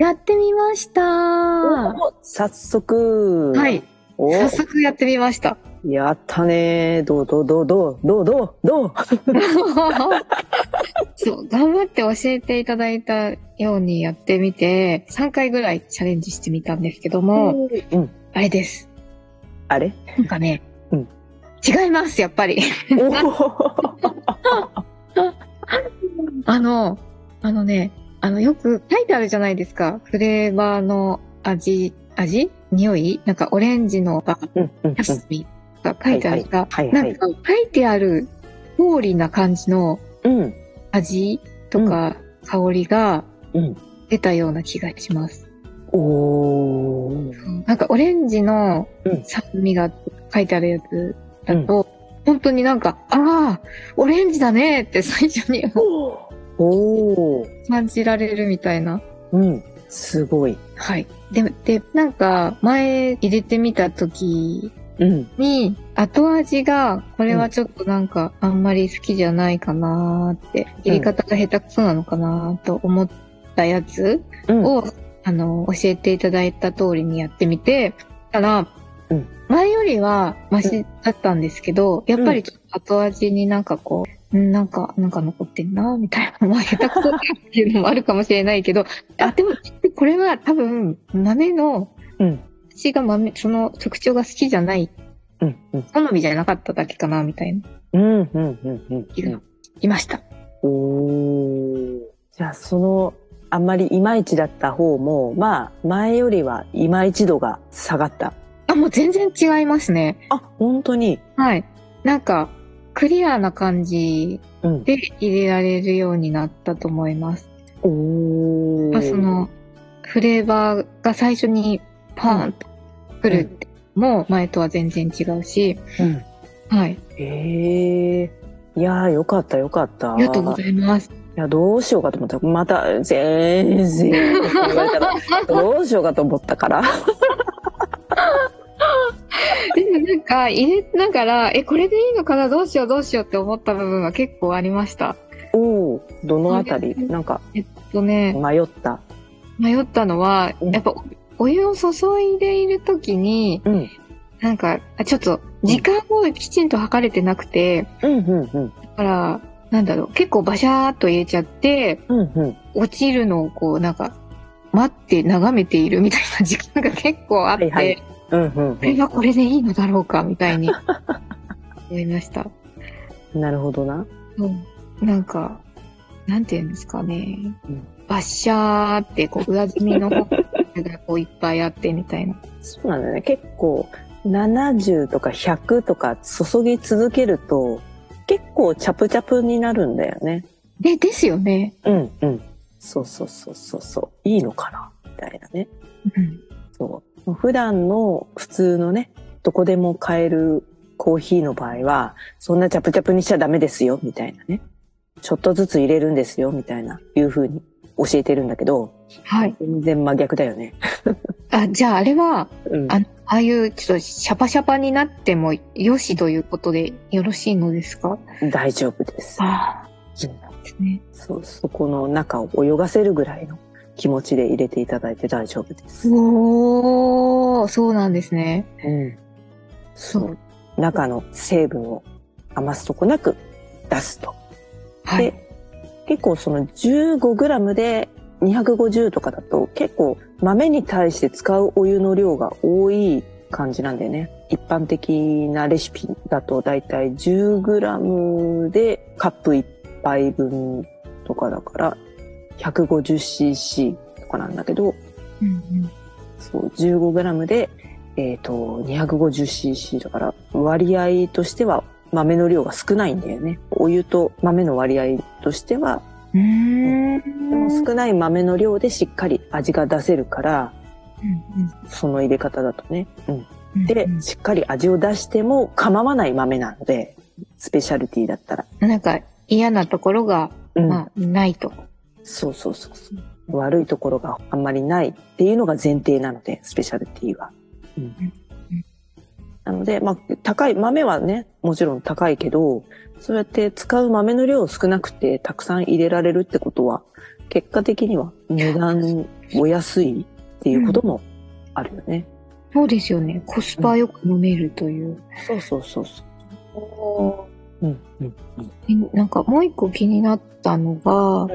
やってみましたお早速。はい。お早速やってみましたやったねどうどうどうどうどうどうどう そう、頑張って教えていただいたようにやってみて、3回ぐらいチャレンジしてみたんですけども、うん。あれです。あれ？なんかね、うん違います、やっぱり。お あの、あのね、あの、よく書いてあるじゃないですか。フレーバーの味、味？匂い？なんかオレンジのが、うんうんキャスミが書いてあるが、ないんか書いてある通りな感じのうん。味とか香りがうん。出たような気がします。おー。なんかオレンジのうん。酸味が書いてあるやつだと、本当になんか、ああ、オレンジだねって最初におー。感じられるみたいな。うん。すごい。はい。で、で、なんか前入れてみた時うん。に後味が、これはちょっとなんかあんまり好きじゃないかなーって、入れ方が下手くそなのかなーと思ったやつうん。を、あの、教えていただいた通りにやってみて、たら、うん前よりはマシだったんですけど、やっぱりちょっと後味になんかこう、んなんか、なんか残ってんな、みたいな。まあ、下手くそっていうのもあるかもしれないけど、あ、でも、これは多分、豆の、うん。私が豆、その特徴が好きじゃない、うん。うん。好みじゃなかっただけかな、みたいなうん。うん。うん。うん。いました。おー。じゃあ、その、あんまりいまいちだった方も、まあ、前よりはいまいち度が下がった。あ、もう全然違いますね。あ、本当に。はい。なんか、クリアな感じうん。で入れられるようになったと思います。おー。まあ、その、フレーバーが最初にパーンと来るって、もう前とは全然違うし、うん。はい。へえ。いやー、よかった、よかった。ありがとうございます。いや、どうしようかと思った。また、全然、どうしようかと思ったから。か、入れながら、え、これでいいのかな？どうしようどうしようって思った部分は結構ありました。おおどのあたり？なんか、えっとね、迷った。迷ったのは、うんやっぱ、お湯を注いでいるときに、うん。なんか、あちょっと、時間をきちんと測れてなくて、うん、うん、うん。だから、なんだろう、結構バシャーっと入れちゃって、うん、うん。落ちるのをこう、なんか、待って眺めているみたいな時間が結構あって、はいはいうん、うんこれはこれでいいのだろうかみたいに 思いました。うん。なるほどな。うんなんか、なんていうんですかね。うんバッシャーって、こう、上積みの方がこういっぱいあってみたいな。そうなんだよね。結構、70とか100とか注ぎ続けると、結構チャプチャプになるんだよね。で、ですよね。うん、うん。そうそうそうそうそう。いいのかな？みたいなね。うん。そう。普段の普通のね、どこでも買えるコーヒーの場合は、そんなチャプチャプにしちゃダメですよ、みたいなね。ちょっとずつ入れるんですよ、みたいな、いう風に教えてるんだけど、はい。全然真逆だよね。あ、じゃああれは、うん。あああいうちょっとシャパシャパになってもよしということでよろしいのですか？大丈夫です。ああ、うんそうなんですね。そう、そこの中を泳がせるぐらいの気持ちで入れていただいて大丈夫です。おー、そうなんですね。うん。そう。中の成分を余すとこなく出すと。はい。で結構その 15g で250とかだと結構豆に対して使うお湯の量が多い感じなんだよね。一般的なレシピだとだいたい 10g でカップ1杯分とかだから 150cc とかなんだけど、うんうんそう 15g で、えっと 250cc だから割合としては豆の量が少ないんだよね。お湯と豆の割合としては、うーん。でも少ない豆の量でしっかり味が出せるから、うんその入れ方だとね。うん。うんでう、んしっかり味を出しても構わない豆なので、スペシャルティだったら。なんか嫌なところが、うん。まあ、ないと。そうそうそうそう。悪いところがあんまりないっていうのが前提なので、スペシャルティは。うんうんなので、まあ、高い、豆はね、もちろん高いけど、そうやって使う豆の量少なくてたくさん入れられるってことは、結果的には値段お安いっていうこともあるよね。そうですよね。コスパよく飲めるという。そうそうそうそう。うん、うん、えなんかもう一個気になったのが、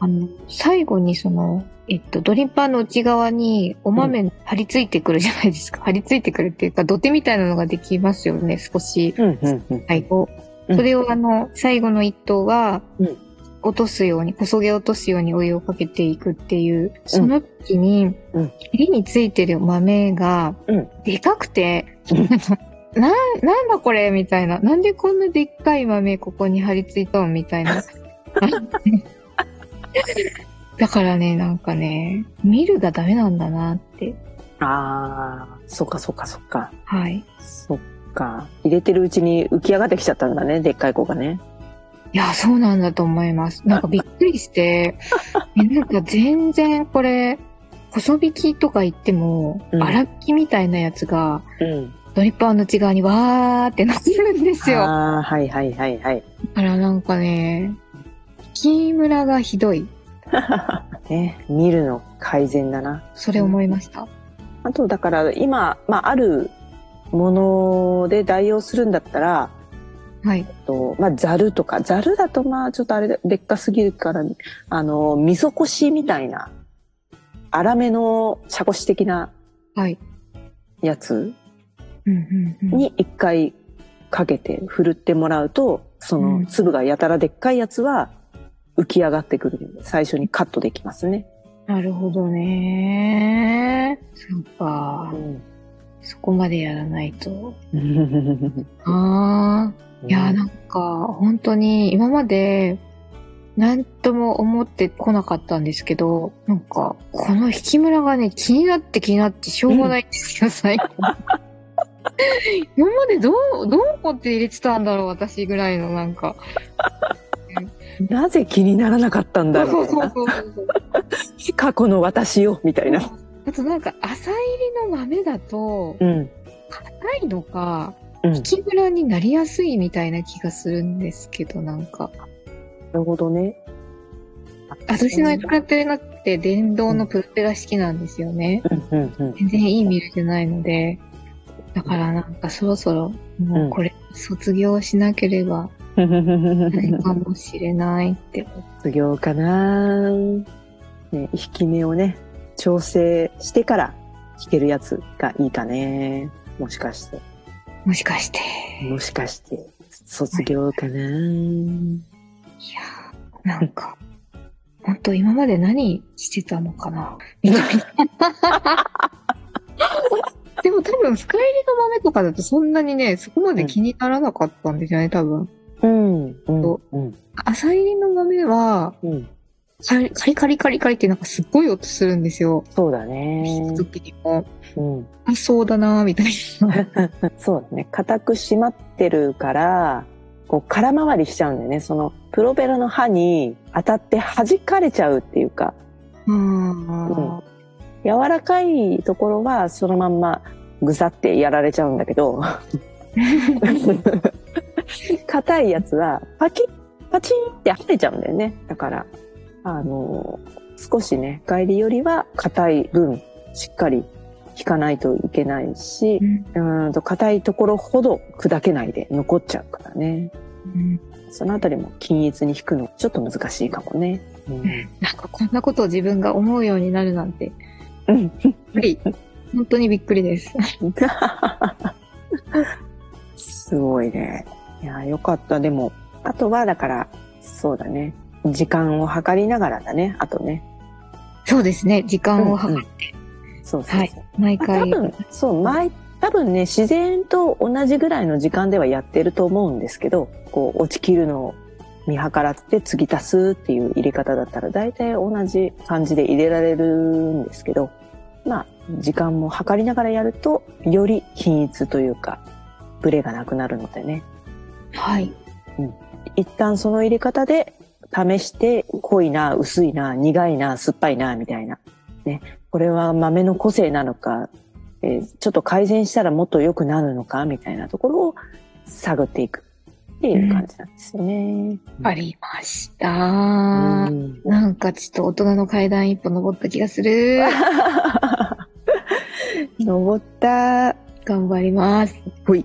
あの、最後にその、えっと、ドリッパーの内側にお豆に張り付いてくるじゃないですか。張り付いてくるっていうか、土手みたいなのができますよね、少し。うん、うん、うん。最後。うんそれをあの、最後の一頭はうん、落とすように、こそげ落とすようにお湯をかけていくっていう、その時にうん、切りについてる豆がうん、でかくて、な、なんだこれみたいな。なんでこんなでっかい豆ここに張り付いたのみたいな。だからね、なんかね、見るがダメなんだなって。ああ、そっかそっかそっか。はい。そっか。入れてるうちに浮き上がってきちゃったんだね、でっかい子がね。いや、そうなんだと思います。なんかびっくりして、えなんか全然これ、細引きとか言っても、うん粗引きみたいなやつが、うん。ドリッパーの内側にわーってなってるんですよ。だああ、はいはいはいはい。からなんかね、木村がひどい。ね、見るの改善だな。それ思いました。あと、だから今、まあ、あるもので代用するんだったら、はい。えっと、まあ、ざるとか、ざるだとまあ、ちょっとあれで、でっかすぎるから、あの、味噌こしみたいな、粗めの茶こし的なはい。やつうんうんうん、に一回かけて振るってもらうと、そうのん粒がやたらでっかいやつは浮き上がってくるので、最初にカットできますね。なるほどね。そうか。そこまでやらないと。ああ。いやー、なんか、本当に今まで、なんとも思ってこなかったんですけど、なんか、この引き村がね、気になって気になってしょうがないんですよ、最近。今までどう、どうこって入れてたんだろう、私ぐらいの、なんか。なぜ気にならなかったんだ？ろう。過去の私よ、みたいな。あとなんか、浅入りの豆だと、うん。硬いのか、引き村になりやすいみたいな気がするんですけど、なんか。るほどね。私の使ってるのって電動のプロペラ式なんですよね。うんうんうん。全然いいミルじゃないので。だからなんかそろそろもうこれ卒業しなければ かもしれないって。卒業かな、ね、引き目をね、調整してから引けるやつがいいかね。もしかして。もしかして。もしかして、卒業かな、いやーなんか、本当今まで何してたのかなみたいな。でも多分深入りの豆とかだとそんなにね、そこまで気にならなかったんですよね、多分。うん。うん。うん。浅入りの豆は、うん。カリカリカリカリってなんかすっごい音するんですよ。そうだね。時にも。うん。あ、そうだなーみたいな。そうだね。硬く締まってるから、こう空回りしちゃうんだよね。そのプロペラの刃に当たって弾かれちゃうっていうか、うん。柔らかいところはそのまんまぐさってやられちゃうんだけど、硬いやつはパキッパチンって跳ねちゃうんだよね。だから、あの、少しね、帰りよりは硬い分、しっかり引かないといけないし、うーんと硬いところほど砕けないで残っちゃうからね。うんそのあたりも均一に引くのちょっと難しいかもね。うんなんかこんなことを自分が思うようになるなんて、うんびっくり。本当にびっくりです。すごいね。いや、よかった。でも、あとは、だから、そうだね。時間を計りながらだね。あとね。そうですね。時間を計って、そうそうそう。はい毎まあ回。多分、そう、前、多分ね、自然と同じぐらいの時間ではやってると思うんですけど、こう、落ちきるのを見計らって継ぎ足すっていう入れ方だったら、大体同じ感じで入れられるんですけど、まあ、時間も計りながらやると、より均一というか、ブレがなくなるのでね。はい。一旦その入れ方で試して、濃いな、薄いな、苦いな、酸っぱいな、みたいな。ね。これは豆の個性なのか、えーちょっと改善したらもっと良くなるのか、みたいなところを探っていくっていう感じなんですよね。ありました。うんなんかちょっと大人の階段一歩登った気がする。登った。頑張ります。ほい。